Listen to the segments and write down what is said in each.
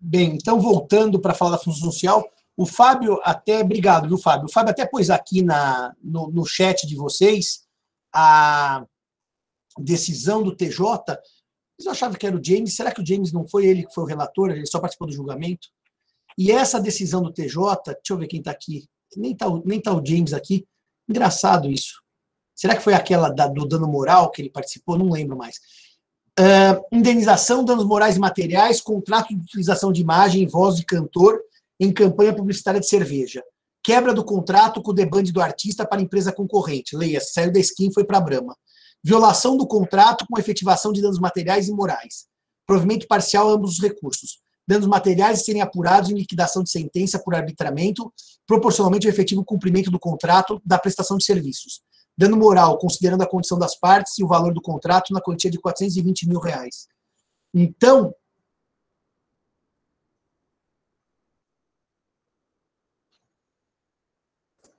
Bem, então voltando para falar da função social, o Fábio até, obrigado, viu, Fábio? O Fábio até pôs aqui na, no, no chat de vocês a decisão do TJ. Mas eu achava que era o James. Será que o James não foi ele que foi o relator? Ele só participou do julgamento? E essa decisão do TJ, deixa eu ver quem está aqui. Nem está nem tá o James aqui. Engraçado isso. Será que foi aquela da, do dano moral que ele participou? Não lembro mais. Uh, indenização, danos morais e materiais, contrato de utilização de imagem e voz de cantor em campanha publicitária de cerveja. Quebra do contrato com o debande do artista para empresa concorrente. Leia, saiu da skin foi para a Brahma. Violação do contrato com efetivação de danos materiais e morais. Provimento parcial ambos os recursos. Danos materiais serem apurados em liquidação de sentença por arbitramento, proporcionalmente ao efetivo cumprimento do contrato da prestação de serviços dano moral, considerando a condição das partes e o valor do contrato na quantia de 420 mil reais. Então,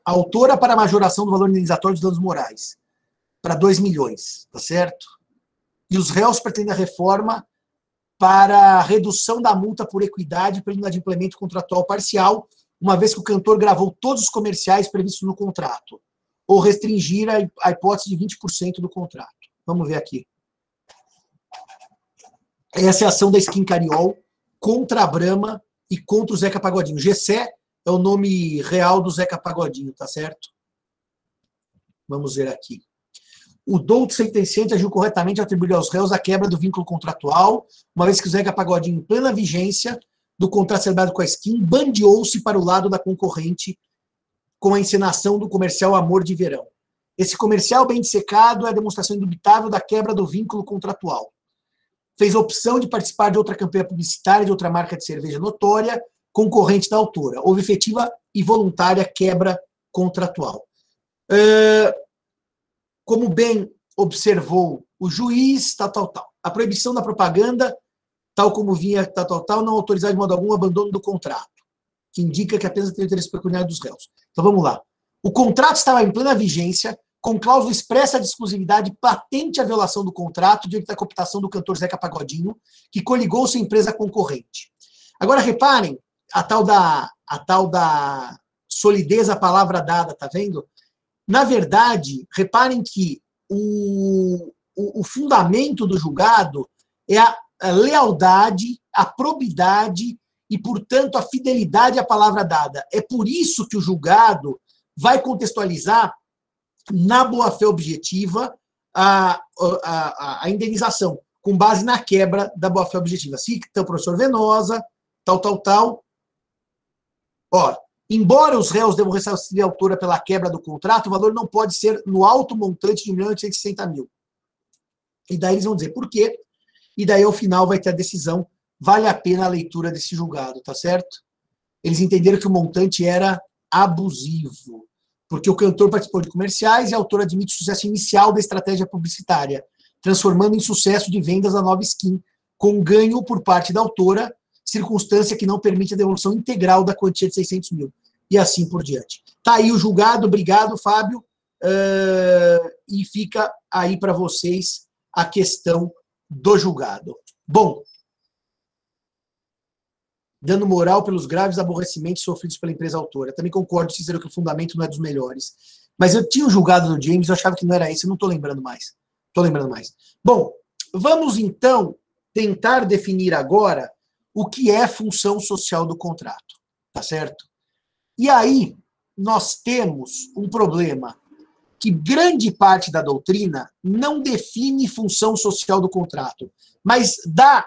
autora para a majoração do valor indenizatório dos danos morais, para 2 milhões, tá certo? E os réus pretendem a reforma para a redução da multa por equidade pelo inadimplemento contratual parcial, uma vez que o cantor gravou todos os comerciais previstos no contrato ou restringir a, hipótese de 20% do contrato. Vamos ver aqui. Essa é a ação da Skin Cariol contra a Brahma e contra o Zeca Pagodinho. Gessé é o nome real do Zeca Pagodinho, tá certo? Vamos ver aqui. O douto sentenciante agiu corretamente ao atribuir aos réus a quebra do vínculo contratual, uma vez que o Zeca Pagodinho, em plena vigência do contrato celebrado com a Skin, bandeou-se para o lado da concorrente com a encenação do comercial Amor de Verão. Esse comercial bem dissecado é a demonstração indubitável da quebra do vínculo contratual. Fez opção de participar de outra campanha publicitária de outra marca de cerveja notória, concorrente da autora. Houve efetiva e voluntária quebra contratual. Como bem observou o juiz, tal, tal, tal. A proibição da propaganda, tal como vinha, tal, tal, tal, não autorizar de modo algum o abandono do contrato que indica que apenas tem o interesse pecuniário dos réus. Então vamos lá. O contrato estava em plena vigência, com cláusula expressa de exclusividade, patente a violação do contrato diante da cooptação do cantor Zeca Pagodinho, que coligou sua empresa concorrente. Agora reparem a tal da a tal da solidez a palavra dada, tá vendo? Na verdade, reparem que o, o, o fundamento do julgado é a, a lealdade, a probidade e, portanto, a fidelidade à palavra dada. É por isso que o julgado vai contextualizar na boa-fé objetiva a, a, a, indenização, com base na quebra da boa-fé objetiva. Cita então, professor Venosa, tal, tal, tal. Ó, embora os réus devam ressarcir a autora pela quebra do contrato, o valor não pode ser no alto montante de 1 milhão e mil. E daí eles vão dizer por quê, e daí ao final vai ter a decisão vale a pena a leitura desse julgado, tá certo? Eles entenderam que o montante era abusivo, porque o cantor participou de comerciais e a autora admite o sucesso inicial da estratégia publicitária, transformando em sucesso de vendas a nova skin, com ganho por parte da autora, circunstância que não permite a devolução integral da quantia de 600 mil, e assim por diante. Tá aí o julgado, obrigado, Fábio, uh, e fica aí para vocês a questão do julgado. Bom, dando moral pelos graves aborrecimentos sofridos pela empresa autora. Também concordo, Cícero, que o fundamento não é dos melhores. Mas eu tinha um julgado do James, eu achava que não era esse, eu não estou lembrando mais. Estou lembrando mais. Bom, vamos então tentar definir agora o que é função social do contrato, tá certo? E aí nós temos um problema que grande parte da doutrina não define função social do contrato, mas dá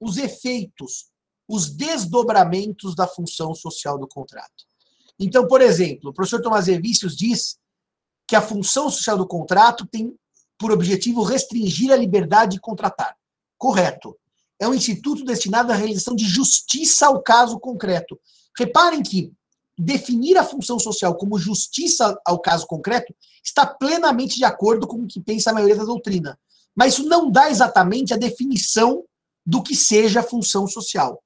os efeitos os desdobramentos da função social do contrato. Então, por exemplo, o professor Tomás Evícios diz que a função social do contrato tem por objetivo restringir a liberdade de contratar. Correto. É um instituto destinado à realização de justiça ao caso concreto. Reparem que definir a função social como justiça ao caso concreto está plenamente de acordo com o que pensa a maioria da doutrina. Mas isso não dá exatamente a definição do que seja função social.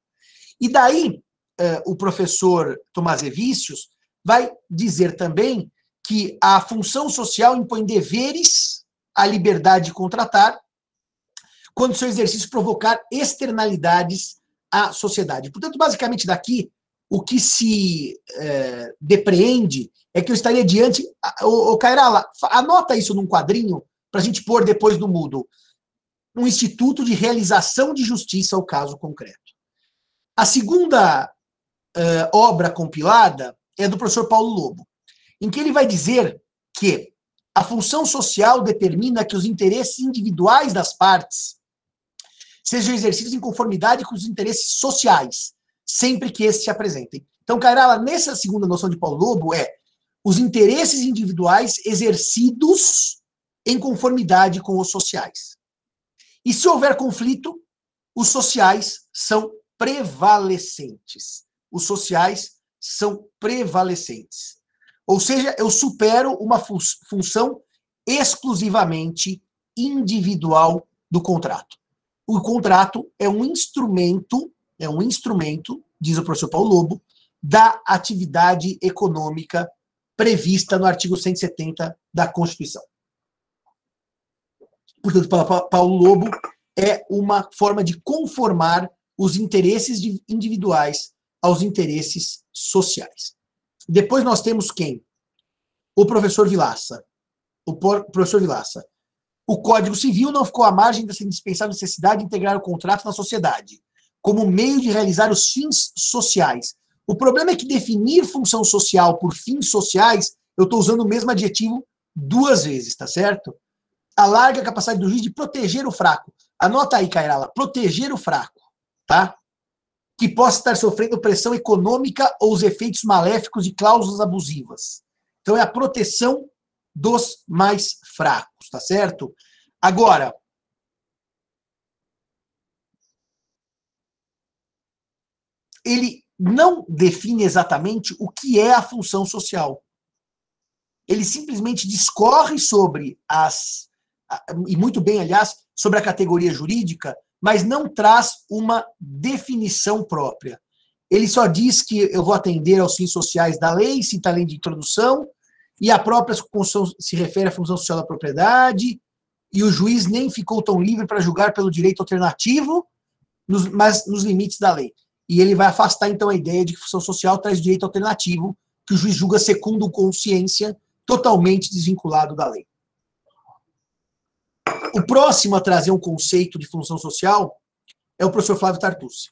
E daí, eh, o professor Tomás Evícios vai dizer também que a função social impõe deveres à liberdade de contratar, quando seu exercício provocar externalidades a sociedade. Portanto, basicamente daqui, o que se é, depreende é que eu estaria diante. O, o Cairala, anota isso num quadrinho para a gente pôr depois no Moodle. Um instituto de realização de justiça ao caso concreto. A segunda uh, obra compilada é do professor Paulo Lobo, em que ele vai dizer que a função social determina que os interesses individuais das partes sejam exercidos em conformidade com os interesses sociais, sempre que esses se apresentem. Então, Cairala, nessa segunda noção de Paulo Lobo é os interesses individuais exercidos em conformidade com os sociais. E se houver conflito, os sociais são prevalecentes. Os sociais são prevalecentes. Ou seja, eu supero uma fu função exclusivamente individual do contrato. O contrato é um instrumento, é um instrumento, diz o professor Paulo Lobo, da atividade econômica prevista no artigo 170 da Constituição. Portanto, Paulo Lobo, é uma forma de conformar os interesses individuais aos interesses sociais. Depois nós temos quem? O professor Vilaça. O professor Vilaça. O Código Civil não ficou à margem dessa indispensável necessidade de integrar o contrato na sociedade, como meio de realizar os fins sociais. O problema é que definir função social por fins sociais, eu estou usando o mesmo adjetivo duas vezes, tá certo? Alarga a capacidade do juiz de proteger o fraco. Anota aí, Cairala, proteger o fraco, tá? Que possa estar sofrendo pressão econômica ou os efeitos maléficos de cláusulas abusivas. Então é a proteção dos mais fracos, tá certo? Agora, ele não define exatamente o que é a função social. Ele simplesmente discorre sobre as, e muito bem, aliás, sobre a categoria jurídica, mas não traz uma definição própria. Ele só diz que eu vou atender aos fins sociais da lei, cita a lei de introdução, e a própria Constituição se refere à função social da propriedade, e o juiz nem ficou tão livre para julgar pelo direito alternativo, nos, mas nos limites da lei. E ele vai afastar, então, a ideia de que função social traz direito alternativo, que o juiz julga segundo consciência, totalmente desvinculado da lei. O próximo a trazer um conceito de função social é o professor Flávio Tartucci,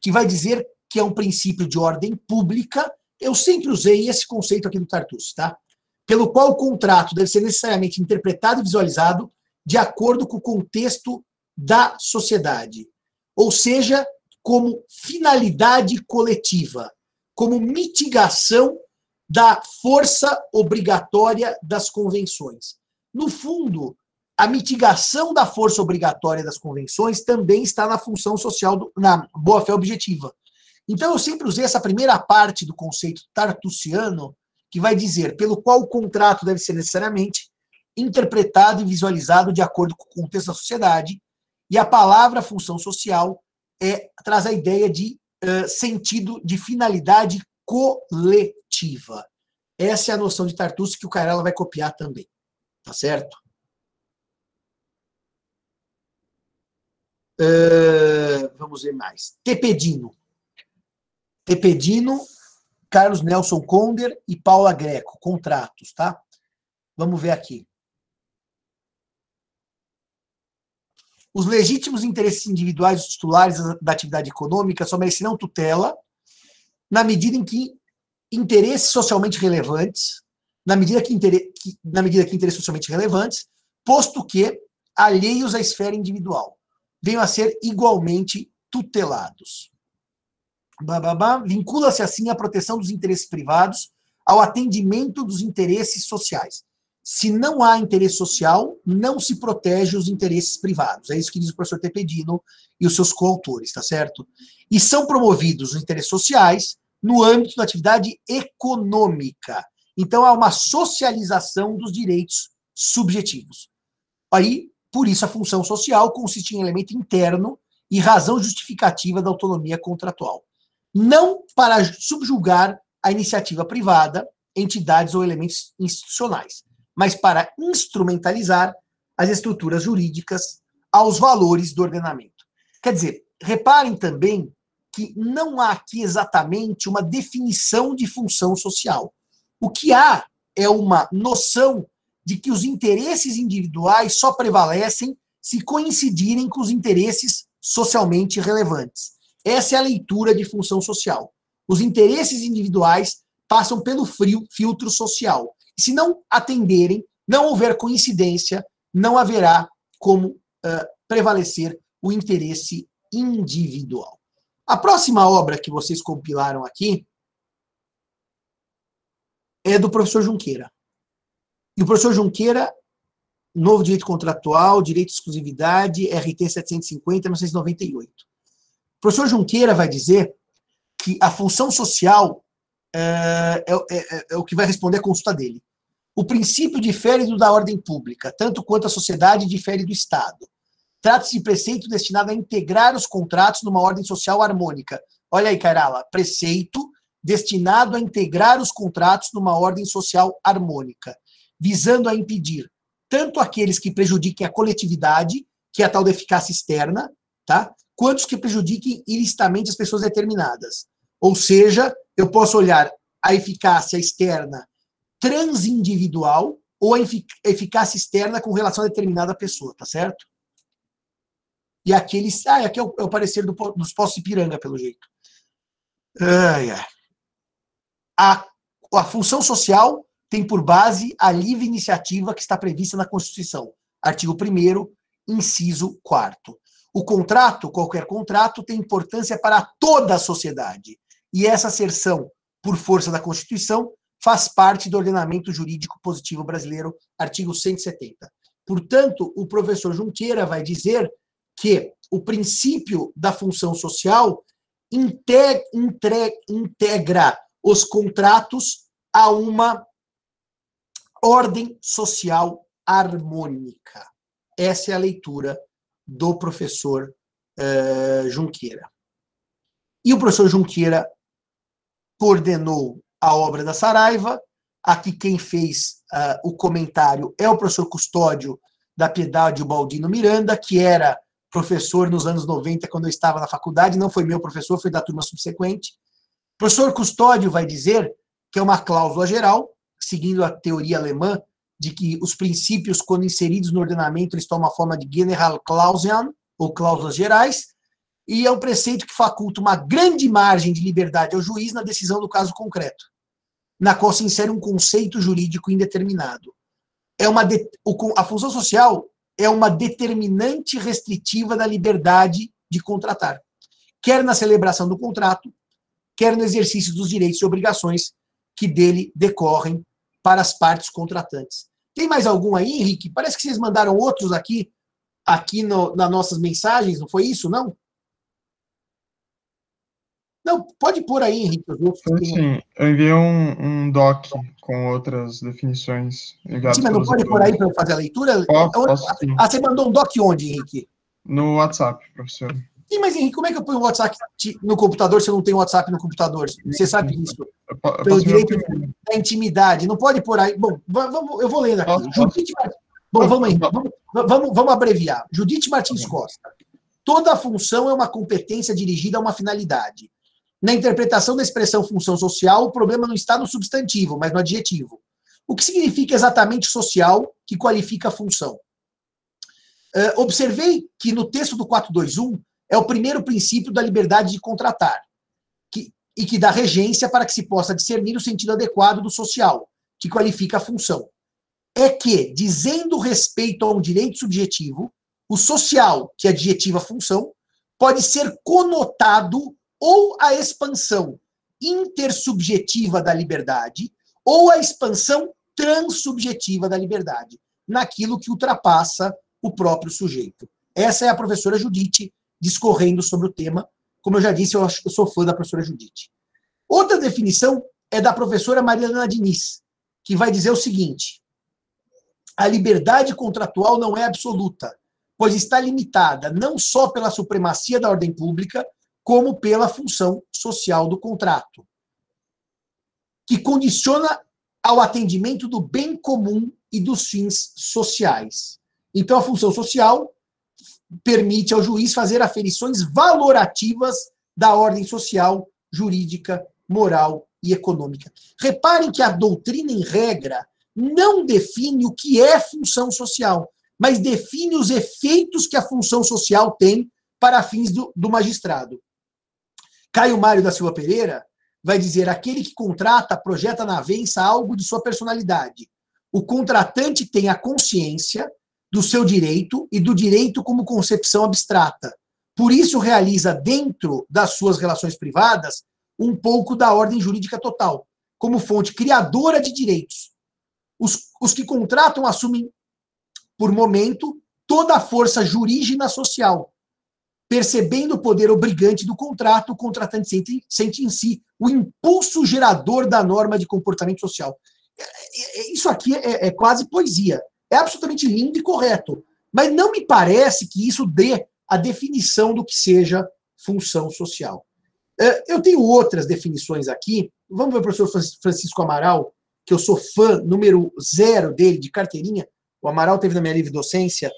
que vai dizer que é um princípio de ordem pública. Eu sempre usei esse conceito aqui do Tartucci, tá? pelo qual o contrato deve ser necessariamente interpretado e visualizado de acordo com o contexto da sociedade, ou seja, como finalidade coletiva, como mitigação da força obrigatória das convenções. No fundo, a mitigação da força obrigatória das convenções também está na função social, do, na boa-fé objetiva. Então, eu sempre usei essa primeira parte do conceito tartussiano que vai dizer pelo qual o contrato deve ser necessariamente interpretado e visualizado de acordo com o contexto da sociedade, e a palavra função social é, traz a ideia de uh, sentido de finalidade coletiva. Essa é a noção de Tartucci que o Carella vai copiar também. Tá certo? Uh, vamos ver mais. Tepedino. Tepedino Carlos Nelson Conder e Paula Greco, contratos, tá? Vamos ver aqui. Os legítimos interesses individuais dos titulares da atividade econômica só merecerão tutela na medida em que interesses socialmente relevantes, na medida que, que, na medida que interesses socialmente relevantes, posto que alheios à esfera individual, venham a ser igualmente tutelados vincula-se assim à proteção dos interesses privados ao atendimento dos interesses sociais. Se não há interesse social, não se protege os interesses privados. É isso que diz o professor Tepedino e os seus coautores, tá certo? E são promovidos os interesses sociais no âmbito da atividade econômica. Então há uma socialização dos direitos subjetivos. Aí, por isso, a função social consiste em elemento interno e razão justificativa da autonomia contratual não para subjugar a iniciativa privada, entidades ou elementos institucionais, mas para instrumentalizar as estruturas jurídicas aos valores do ordenamento. Quer dizer, reparem também que não há aqui exatamente uma definição de função social. O que há é uma noção de que os interesses individuais só prevalecem se coincidirem com os interesses socialmente relevantes. Essa é a leitura de função social. Os interesses individuais passam pelo frio, filtro social. Se não atenderem, não houver coincidência, não haverá como uh, prevalecer o interesse individual. A próxima obra que vocês compilaram aqui é do professor Junqueira. E o professor Junqueira, Novo Direito Contratual, Direito de Exclusividade, RT 750, 1998. O professor Junqueira vai dizer que a função social é, é, é, é o que vai responder a consulta dele. O princípio difere do da ordem pública, tanto quanto a sociedade difere do Estado. Trata-se de preceito destinado a integrar os contratos numa ordem social harmônica. Olha aí, Carala, preceito destinado a integrar os contratos numa ordem social harmônica visando a impedir tanto aqueles que prejudiquem a coletividade, que é a tal da eficácia externa, tá? quanto os que prejudiquem ilicitamente as pessoas determinadas. Ou seja, eu posso olhar a eficácia externa transindividual ou a eficácia externa com relação a determinada pessoa, tá certo? E aqueles. Ah, aqui é o, é o parecer do, dos postos Ipiranga, pelo jeito. Ai, ai. A, a função social tem por base a livre iniciativa que está prevista na Constituição, artigo 1 inciso 4 O contrato, qualquer contrato, tem importância para toda a sociedade, e essa asserção, por força da Constituição, faz parte do ordenamento jurídico positivo brasileiro, artigo 170. Portanto, o professor Junqueira vai dizer que o princípio da função social integra os contratos a uma ordem social harmônica. Essa é a leitura do professor uh, Junqueira. E o professor Junqueira coordenou a obra da Saraiva. Aqui quem fez uh, o comentário é o professor Custódio da Piedade Baldino Miranda, que era professor nos anos 90, quando eu estava na faculdade, não foi meu professor, foi da turma subsequente. O professor Custódio vai dizer que é uma cláusula geral, seguindo a teoria alemã de que os princípios, quando inseridos no ordenamento, eles tomam a forma de Generalklauseln, ou cláusulas gerais, e é um preceito que faculta uma grande margem de liberdade ao juiz na decisão do caso concreto, na qual se insere um conceito jurídico indeterminado. É uma de, a função social é uma determinante restritiva da liberdade de contratar, quer na celebração do contrato, quer no exercício dos direitos e obrigações que dele decorrem para as partes contratantes. Tem mais algum aí, Henrique? Parece que vocês mandaram outros aqui, aqui no, nas nossas mensagens, não foi isso, não? Não, pode pôr aí, Henrique. Sim, eu enviei um, um doc com outras definições. Sim, mas não pode pôr aí para fazer a leitura? Posso, posso, ah, você mandou um doc onde, Henrique? No WhatsApp, professor. Sim, mas Henrique, como é que eu ponho o WhatsApp no computador se eu não tenho WhatsApp no computador? Você sabe disso? Pelo direito da intimidade. Não pode pôr aí. Bom, vamos, eu vou lendo aqui. Judite Martins. Bom, vamos, aí, vamos, vamos, vamos abreviar. Judite Martins Costa. Toda função é uma competência dirigida a uma finalidade. Na interpretação da expressão função social, o problema não está no substantivo, mas no adjetivo. O que significa exatamente social que qualifica a função? Uh, observei que no texto do 421 é o primeiro princípio da liberdade de contratar, que, e que dá regência para que se possa discernir o sentido adequado do social, que qualifica a função. É que, dizendo respeito a um direito subjetivo, o social, que adjetiva a função, pode ser conotado ou a expansão intersubjetiva da liberdade ou a expansão transsubjetiva da liberdade, naquilo que ultrapassa o próprio sujeito. Essa é a professora Judite discorrendo sobre o tema. Como eu já disse, eu, eu sou fã da professora Judite. Outra definição é da professora Mariana Diniz, que vai dizer o seguinte: a liberdade contratual não é absoluta, pois está limitada não só pela supremacia da ordem pública, como pela função social do contrato, que condiciona ao atendimento do bem comum e dos fins sociais. Então, a função social permite ao juiz fazer aferições valorativas da ordem social, jurídica, moral e econômica. Reparem que a doutrina, em regra, não define o que é função social, mas define os efeitos que a função social tem para fins do, do magistrado. Caio Mário da Silva Pereira vai dizer: aquele que contrata projeta na avença algo de sua personalidade. O contratante tem a consciência do seu direito e do direito como concepção abstrata. Por isso, realiza dentro das suas relações privadas um pouco da ordem jurídica total, como fonte criadora de direitos. Os, os que contratam assumem, por momento, toda a força jurígena social. Percebendo o poder obrigante do contrato, o contratante sente, sente em si o impulso gerador da norma de comportamento social. É, é, é, isso aqui é, é quase poesia. É absolutamente lindo e correto. Mas não me parece que isso dê a definição do que seja função social. É, eu tenho outras definições aqui. Vamos ver o professor Francisco Amaral, que eu sou fã número zero dele, de carteirinha. O Amaral teve na minha livre docência.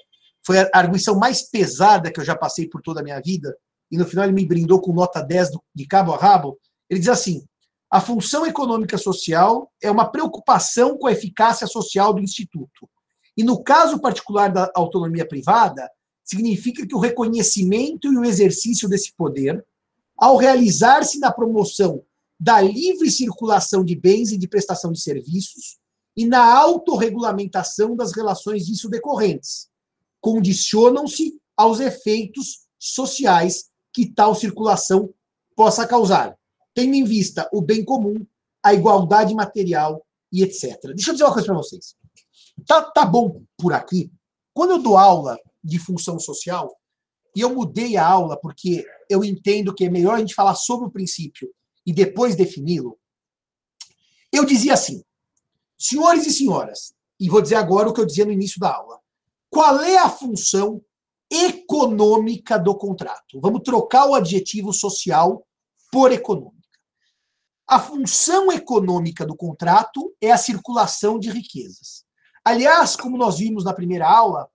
Foi a arguição mais pesada que eu já passei por toda a minha vida. E no final ele me brindou com nota 10 de cabo a rabo. Ele diz assim: a função econômica social é uma preocupação com a eficácia social do instituto. E no caso particular da autonomia privada, significa que o reconhecimento e o exercício desse poder ao realizar-se na promoção da livre circulação de bens e de prestação de serviços e na autorregulamentação das relações disso decorrentes, condicionam-se aos efeitos sociais que tal circulação possa causar, tendo em vista o bem comum, a igualdade material e etc. Deixa eu dizer uma coisa para vocês. Tá, tá bom por aqui. Quando eu dou aula de função social, e eu mudei a aula porque eu entendo que é melhor a gente falar sobre o princípio e depois defini-lo. Eu dizia assim, senhores e senhoras, e vou dizer agora o que eu dizia no início da aula. Qual é a função econômica do contrato? Vamos trocar o adjetivo social por econômica. A função econômica do contrato é a circulação de riquezas. Aliás, como nós vimos na primeira aula,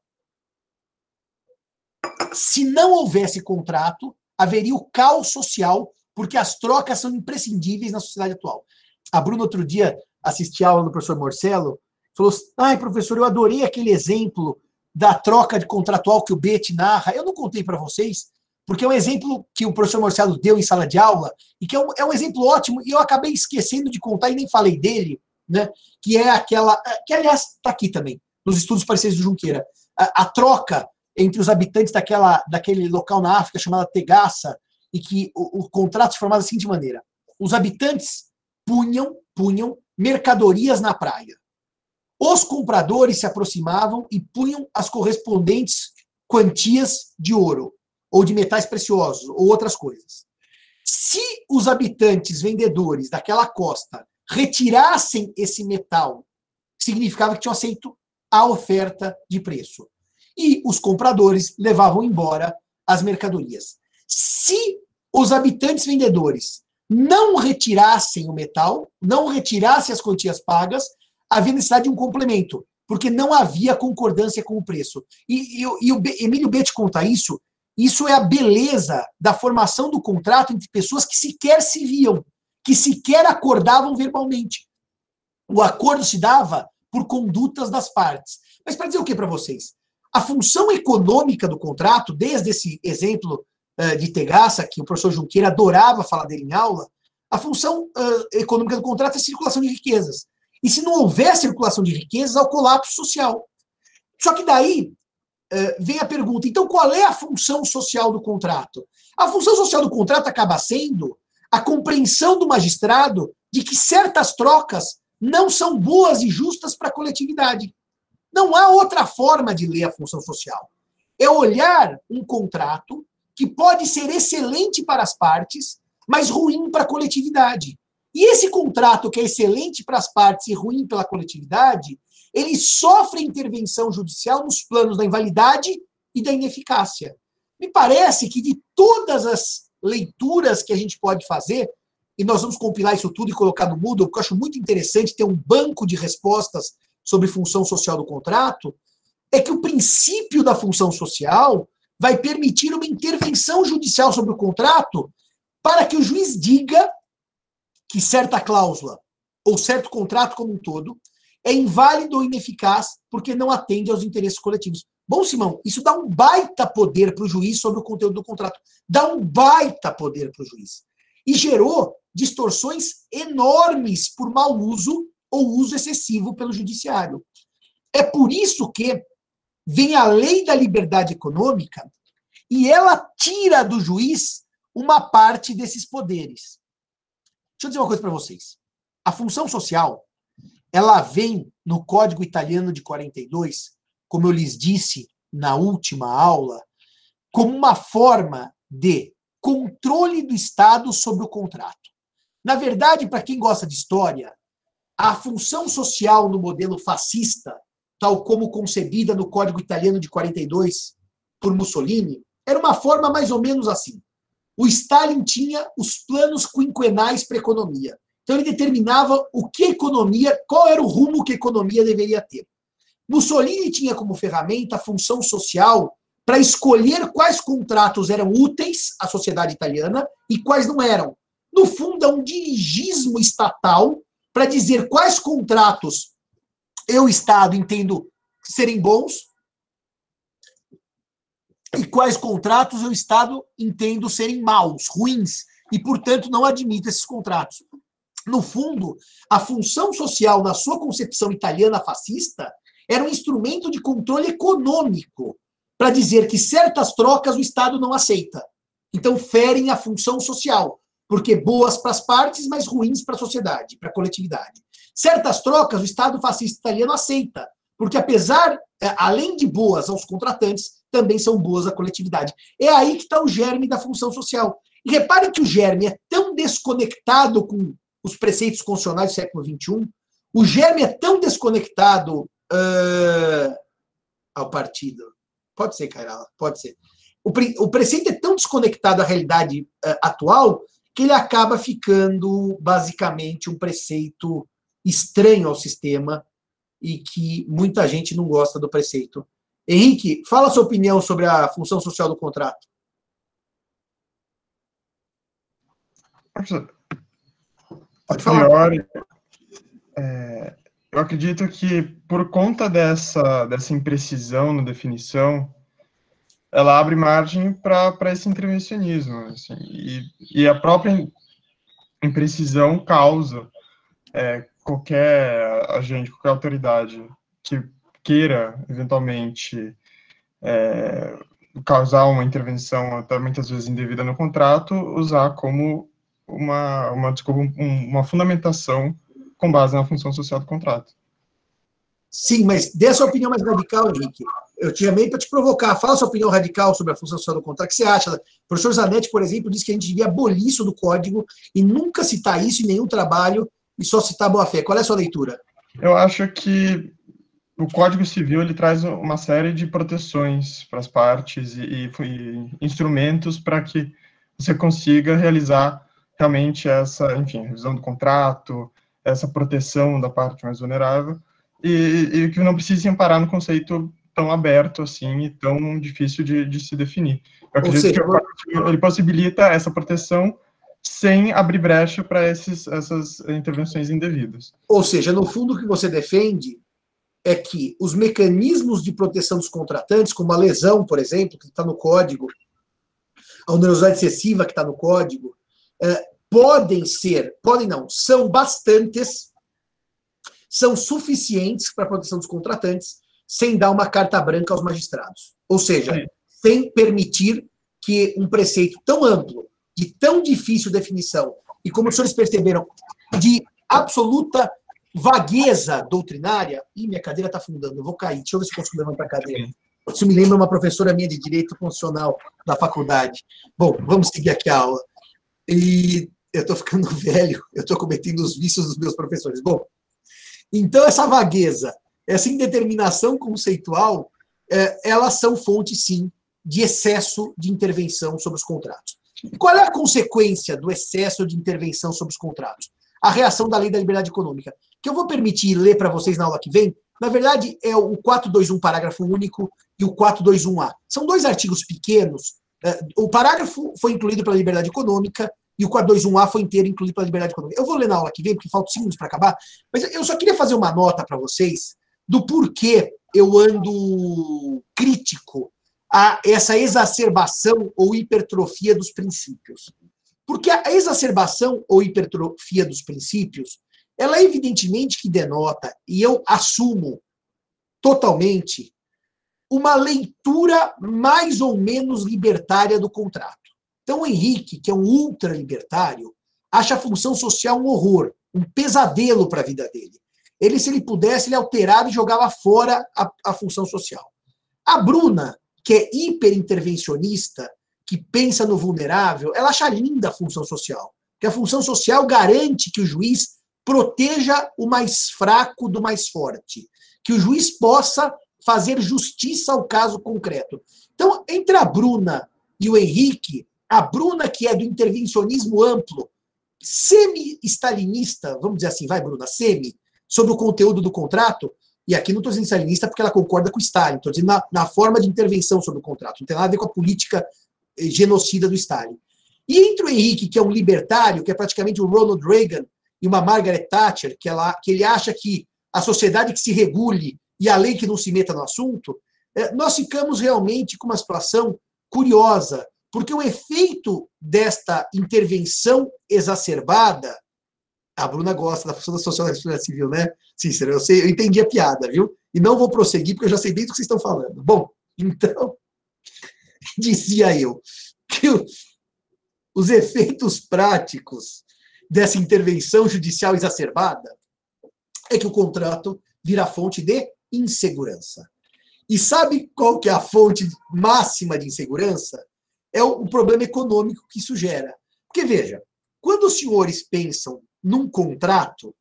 se não houvesse contrato, haveria o caos social, porque as trocas são imprescindíveis na sociedade atual. A Bruna, outro dia, assistia a aula do professor Morcelo, falou: ai, professor, eu adorei aquele exemplo da troca de contratual que o Bet narra. Eu não contei para vocês, porque é um exemplo que o professor Morcelo deu em sala de aula, e que é um, é um exemplo ótimo, e eu acabei esquecendo de contar e nem falei dele, né? Que é aquela. Que, aliás, está aqui também, nos estudos parecidos do Junqueira. A, a troca entre os habitantes daquela, daquele local na África chamada Tegaça, e que o, o contrato se formava da seguinte maneira: os habitantes punham, punham mercadorias na praia. Os compradores se aproximavam e punham as correspondentes quantias de ouro, ou de metais preciosos, ou outras coisas. Se os habitantes vendedores daquela costa retirassem esse metal, significava que tinham aceito a oferta de preço e os compradores levavam embora as mercadorias. Se os habitantes vendedores não retirassem o metal, não retirassem as quantias pagas, havia necessidade de um complemento, porque não havia concordância com o preço. E, e, e o Emílio Betti conta isso. Isso é a beleza da formação do contrato entre pessoas que sequer se viam, que sequer acordavam verbalmente. O acordo se dava por condutas das partes. Mas para dizer o que para vocês? A função econômica do contrato, desde esse exemplo uh, de Tegaça, que o professor Junqueira adorava falar dele em aula, a função uh, econômica do contrato é circulação de riquezas. E se não houver circulação de riquezas, há o colapso social. Só que daí uh, vem a pergunta: então qual é a função social do contrato? A função social do contrato acaba sendo a compreensão do magistrado de que certas trocas não são boas e justas para a coletividade. Não há outra forma de ler a função social. É olhar um contrato que pode ser excelente para as partes, mas ruim para a coletividade. E esse contrato que é excelente para as partes e ruim pela coletividade, ele sofre intervenção judicial nos planos da invalidade e da ineficácia. Me parece que de todas as leituras que a gente pode fazer, e nós vamos compilar isso tudo e colocar no Moodle, porque eu acho muito interessante ter um banco de respostas sobre função social do contrato, é que o princípio da função social vai permitir uma intervenção judicial sobre o contrato para que o juiz diga que certa cláusula ou certo contrato como um todo é inválido ou ineficaz porque não atende aos interesses coletivos. Bom, Simão, isso dá um baita poder para o juiz sobre o conteúdo do contrato. Dá um baita poder para o juiz. E gerou distorções enormes por mau uso ou uso excessivo pelo judiciário. É por isso que vem a lei da liberdade econômica e ela tira do juiz uma parte desses poderes. Deixa eu dizer uma coisa para vocês. A função social, ela vem no Código Italiano de 42, como eu lhes disse na última aula, como uma forma de controle do Estado sobre o contrato. Na verdade, para quem gosta de história, a função social no modelo fascista, tal como concebida no Código Italiano de 42 por Mussolini, era uma forma mais ou menos assim. O Stalin tinha os planos quinquenais para a economia. Então ele determinava o que a economia, qual era o rumo que a economia deveria ter. Mussolini tinha como ferramenta a função social para escolher quais contratos eram úteis à sociedade italiana e quais não eram. No fundo, é um dirigismo estatal para dizer quais contratos eu, Estado, entendo serem bons e quais contratos eu, Estado, entendo serem maus, ruins, e, portanto, não admito esses contratos. No fundo, a função social, na sua concepção italiana fascista, era um instrumento de controle econômico para dizer que certas trocas o Estado não aceita. Então, ferem a função social, porque boas para as partes, mas ruins para a sociedade, para a coletividade. Certas trocas o Estado fascista italiano aceita, porque apesar, é, além de boas aos contratantes, também são boas à coletividade. É aí que está o germe da função social. E reparem que o germe é tão desconectado com os preceitos constitucionais do século XXI, o germe é tão desconectado uh, ao partido. Pode ser, Cairala, pode ser. O, pre, o preceito é tão desconectado à realidade uh, atual que ele acaba ficando basicamente um preceito estranho ao sistema e que muita gente não gosta do preceito. Henrique, fala a sua opinião sobre a função social do contrato. Pode falar. Priori, é, eu acredito que por conta dessa, dessa imprecisão na definição, ela abre margem para esse intervencionismo. Assim, e, e, a própria imprecisão causa é, qualquer agente, qualquer autoridade que queira, eventualmente, é, causar uma intervenção, até muitas vezes indevida no contrato, usar como uma, uma, desculpa, uma fundamentação com base na função social do contrato. Sim, mas dê a sua opinião mais radical, Henrique. Eu te chamei para te provocar. Fala a sua opinião radical sobre a função social do contrato. O que você acha? O professor Zanetti, por exemplo, disse que a gente devia abolir isso do código e nunca citar isso em nenhum trabalho e só citar boa-fé. Qual é a sua leitura? Eu acho que o Código Civil ele traz uma série de proteções para as partes e, e, e instrumentos para que você consiga realizar realmente essa, enfim, revisão do contrato, essa proteção da parte mais vulnerável, e, e que não precise amparar no conceito tão aberto assim e tão difícil de, de se definir. Eu acredito seja, que ele possibilita essa proteção sem abrir brecha para essas intervenções indevidas. Ou seja, no fundo, o que você defende é que os mecanismos de proteção dos contratantes, como a lesão, por exemplo, que está no código, a onerosidade excessiva que está no código, é, podem ser, podem não, são bastantes, são suficientes para a proteção dos contratantes, sem dar uma carta branca aos magistrados. Ou seja, Sim. sem permitir que um preceito tão amplo, de tão difícil definição, e como os senhores perceberam, de absoluta vagueza doutrinária. Ih, minha cadeira está afundando, eu vou cair. Deixa eu ver se consigo levantar a cadeira. Isso me lembra uma professora minha de Direito Constitucional da faculdade. Bom, vamos seguir aqui a aula. E eu estou ficando velho, eu estou cometendo os vícios dos meus professores. Bom, então essa vagueza, essa indeterminação conceitual, é, elas são fonte, sim, de excesso de intervenção sobre os contratos. E qual é a consequência do excesso de intervenção sobre os contratos? A reação da lei da liberdade econômica, que eu vou permitir ler para vocês na aula que vem, na verdade é o 421, parágrafo único, e o 421A. São dois artigos pequenos. É, o parágrafo foi incluído pela liberdade econômica e o 421A foi inteiro incluído pela liberdade econômica. Eu vou ler na aula que vem, porque faltam minutos para acabar, mas eu só queria fazer uma nota para vocês do porquê eu ando crítico a essa exacerbação ou hipertrofia dos princípios. Porque a exacerbação ou hipertrofia dos princípios, ela evidentemente que denota, e eu assumo totalmente, uma leitura mais ou menos libertária do contrato. Então, o Henrique, que é um ultralibertário, acha a função social um horror, um pesadelo para a vida dele. Ele, se ele pudesse, ele alterava e jogava fora a, a função social. A Bruna, que é hiperintervencionista, que pensa no vulnerável, ela acha linda a função social. Porque a função social garante que o juiz proteja o mais fraco do mais forte. Que o juiz possa fazer justiça ao caso concreto. Então, entre a Bruna e o Henrique, a Bruna, que é do intervencionismo amplo, semi-stalinista, vamos dizer assim, vai, Bruna, semi, sobre o conteúdo do contrato, e aqui não estou dizendo stalinista porque ela concorda com Stalin, estou dizendo na, na, forma de intervenção sobre o contrato, não tem nada a ver com a política eh, genocida do Stalin. E entre o Henrique, que é um libertário, que é praticamente um Ronald Reagan, e uma Margaret Thatcher, que, ela, que ele acha que a sociedade que se regule e a lei que não se meta no assunto, é, nós ficamos realmente com uma situação curiosa, porque o efeito desta intervenção exacerbada, a Bruna gosta da função da social da civil, né? Cícero, eu, sei, eu entendi a piada, viu? E não vou prosseguir, porque eu já sei bem do que vocês estão falando. Bom, então, dizia eu que os efeitos práticos dessa intervenção judicial exacerbada é que o contrato vira fonte de insegurança. E sabe qual que é a fonte máxima de insegurança? É o, problema econômico que isso gera. Porque, veja, quando os senhores pensam num contrato,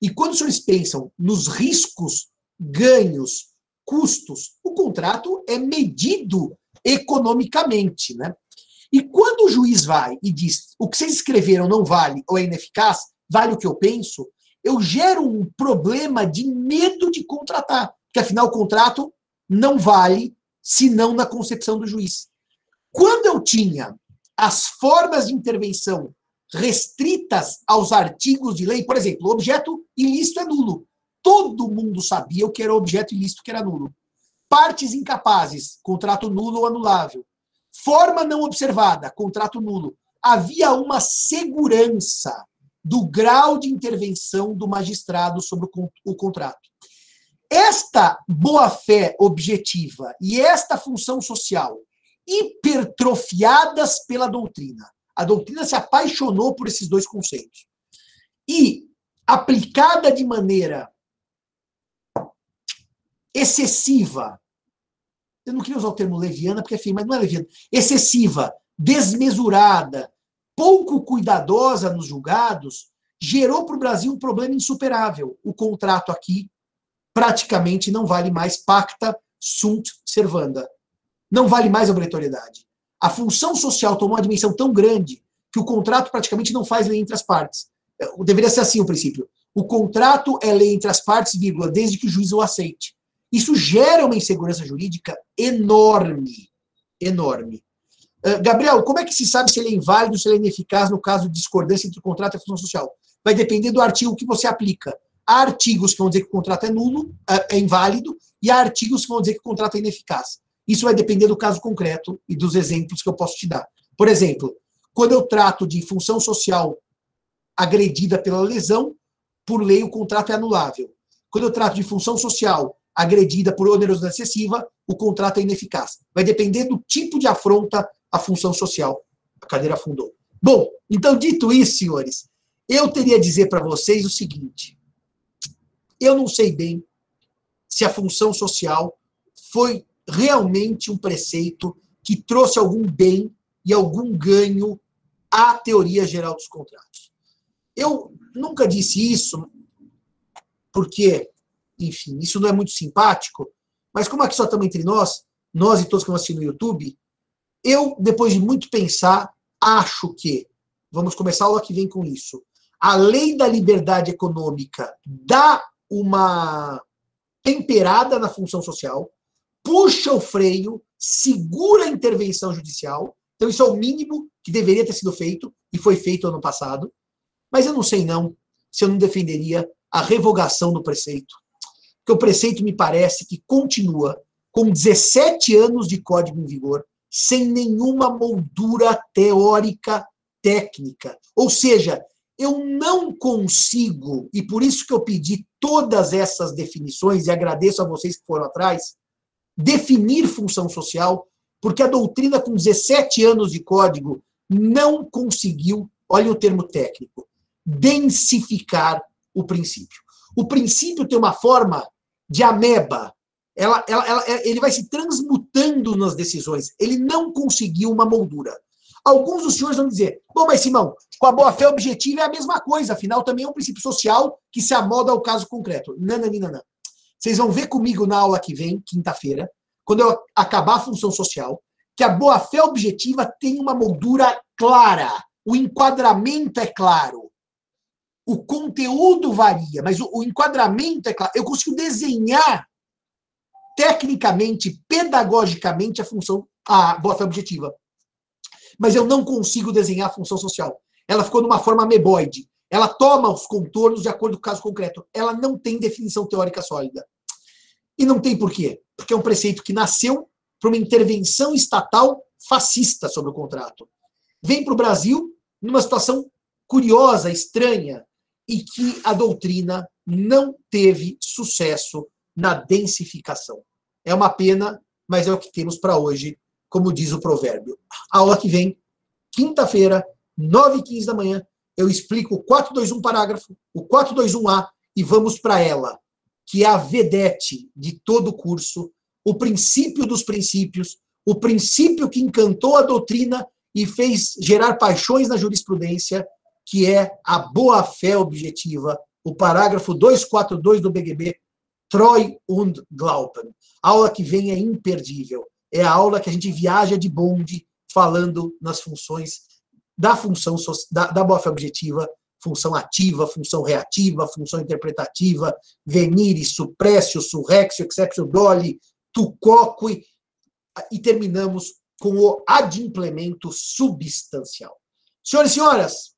e quando os senhores pensam nos riscos, ganhos, custos, o contrato é medido economicamente, né? E quando o juiz vai e diz o que vocês escreveram não vale ou é ineficaz, vale o que eu penso, eu gero um problema de medo de contratar, porque afinal o contrato não vale senão na concepção do juiz. Quando eu tinha as formas de intervenção restritas aos artigos de lei, por exemplo, objeto ilícito é nulo. Todo mundo sabia o que era objeto ilícito que era nulo. Partes incapazes, contrato nulo ou anulável. Forma não observada, contrato nulo. Havia uma segurança do grau de intervenção do magistrado sobre o contrato. Esta boa-fé objetiva e esta função social hipertrofiadas pela doutrina. A doutrina se apaixonou por esses dois conceitos. E aplicada de maneira excessiva, eu não queria usar o termo leviana, porque é feio, mas não é leviana, excessiva, desmesurada, pouco cuidadosa nos julgados, gerou para o Brasil um problema insuperável. O contrato aqui praticamente não vale mais pacta sunt servanda. Não vale mais obrigatoriedade. A função social tomou uma dimensão tão grande que o contrato praticamente não faz lei entre as partes. Deveria ser assim o princípio. O contrato é lei entre as partes, vírgula, desde que o juiz o aceite. Isso gera uma insegurança jurídica enorme. Enorme. Uh, Gabriel, como é que se sabe se ele é inválido, se ele é ineficaz no caso de discordância entre o contrato e a função social? Vai depender do artigo que você aplica. Há artigos que vão dizer que o contrato é nulo, é, é inválido, e há artigos que vão dizer que o contrato é ineficaz. Isso vai depender do caso concreto e dos exemplos que eu posso te dar. Por exemplo, quando eu trato de função social agredida pela lesão, por lei o contrato é anulável. Quando eu trato de função social agredida por onerosidade excessiva, o contrato é ineficaz. Vai depender do tipo de afronta à função social. A cadeira afundou. Bom, então, dito isso, senhores, eu teria a dizer para vocês o seguinte: eu não sei bem se a função social foi realmente um preceito que trouxe algum bem e algum ganho à teoria geral dos contratos. Eu nunca disse isso, porque, enfim, isso não é muito simpático, mas como aqui só estamos entre nós, nós e todos que vão assistir no YouTube, eu, depois de muito pensar, acho que, vamos começar a aula que vem com isso, a lei da liberdade econômica dá uma temperada na função social, puxa o freio, segura a intervenção judicial. Então, isso é o mínimo que deveria ter sido feito e foi feito ano passado. Mas eu não sei não se eu não defenderia a revogação do preceito. Porque o preceito me parece que continua com 17 anos de código em vigor, sem nenhuma moldura teórica técnica. Ou seja, eu não consigo, e por isso que eu pedi todas essas definições, e agradeço a vocês que foram atrás, definir função social, porque a doutrina, com 17 anos de código, não conseguiu, olha o termo técnico, densificar o princípio. O princípio tem uma forma de ameba. Ela, ela, ela, ele vai se transmutando nas decisões. Ele não conseguiu uma moldura. Alguns dos senhores vão dizer, bom, mas Simão, com a boa-fé objetiva é a mesma coisa, afinal também é um princípio social que se amolda ao caso concreto. Não, não, não, não. Vocês vão ver comigo na aula que vem, quinta-feira, quando eu acabar a função social, que a boa-fé objetiva tem uma moldura clara, o enquadramento é claro. O conteúdo varia, mas o, o enquadramento é claro. Eu consigo desenhar tecnicamente, pedagogicamente, a função, a boa-fé objetiva. Mas eu não consigo desenhar a função social. Ela ficou numa forma ameboide. Ela toma os contornos de acordo com o caso concreto. Ela não tem definição teórica sólida. E não tem por quê? Porque é um preceito que nasceu para uma intervenção estatal fascista sobre o contrato. Vem para o Brasil numa situação curiosa, estranha, e que a doutrina não teve sucesso na densificação. É uma pena, mas é o que temos para hoje, como diz o provérbio. A aula que vem, quinta-feira, 9 h 15 da manhã, eu explico o 421 parágrafo, o 421A, e vamos para ela, que é a vedete de todo o curso, o princípio dos princípios, o princípio que encantou a doutrina e fez gerar paixões na jurisprudência, que é a boa-fé objetiva, o parágrafo 242 do BGB, Treu und Glauben. A aula que vem é imperdível. É a aula que a gente viaja de bonde falando nas funções da função da, da objetiva, função ativa, função reativa, função interpretativa, venire, suppressio, surrexio, exceptio doli, tucoque, e terminamos com o adimplemento substancial. Senhores e senhoras,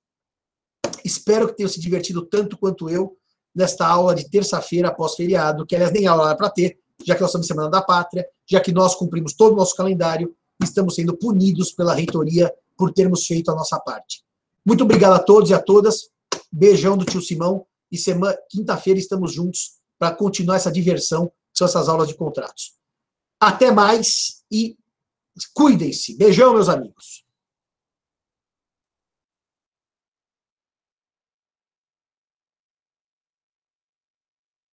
Espero que tenham se divertido tanto quanto eu nesta aula de terça-feira após feriado, que aliás nem aula era para ter, já que nós estamos Semana da Pátria, já que nós cumprimos todo o nosso calendário estamos sendo punidos pela reitoria por termos feito a nossa parte. Muito obrigado a todos e a todas. Beijão do tio Simão. E semana, quinta-feira estamos juntos para continuar essa diversão, que são essas aulas de contratos. Até mais e cuidem-se. Beijão, meus amigos.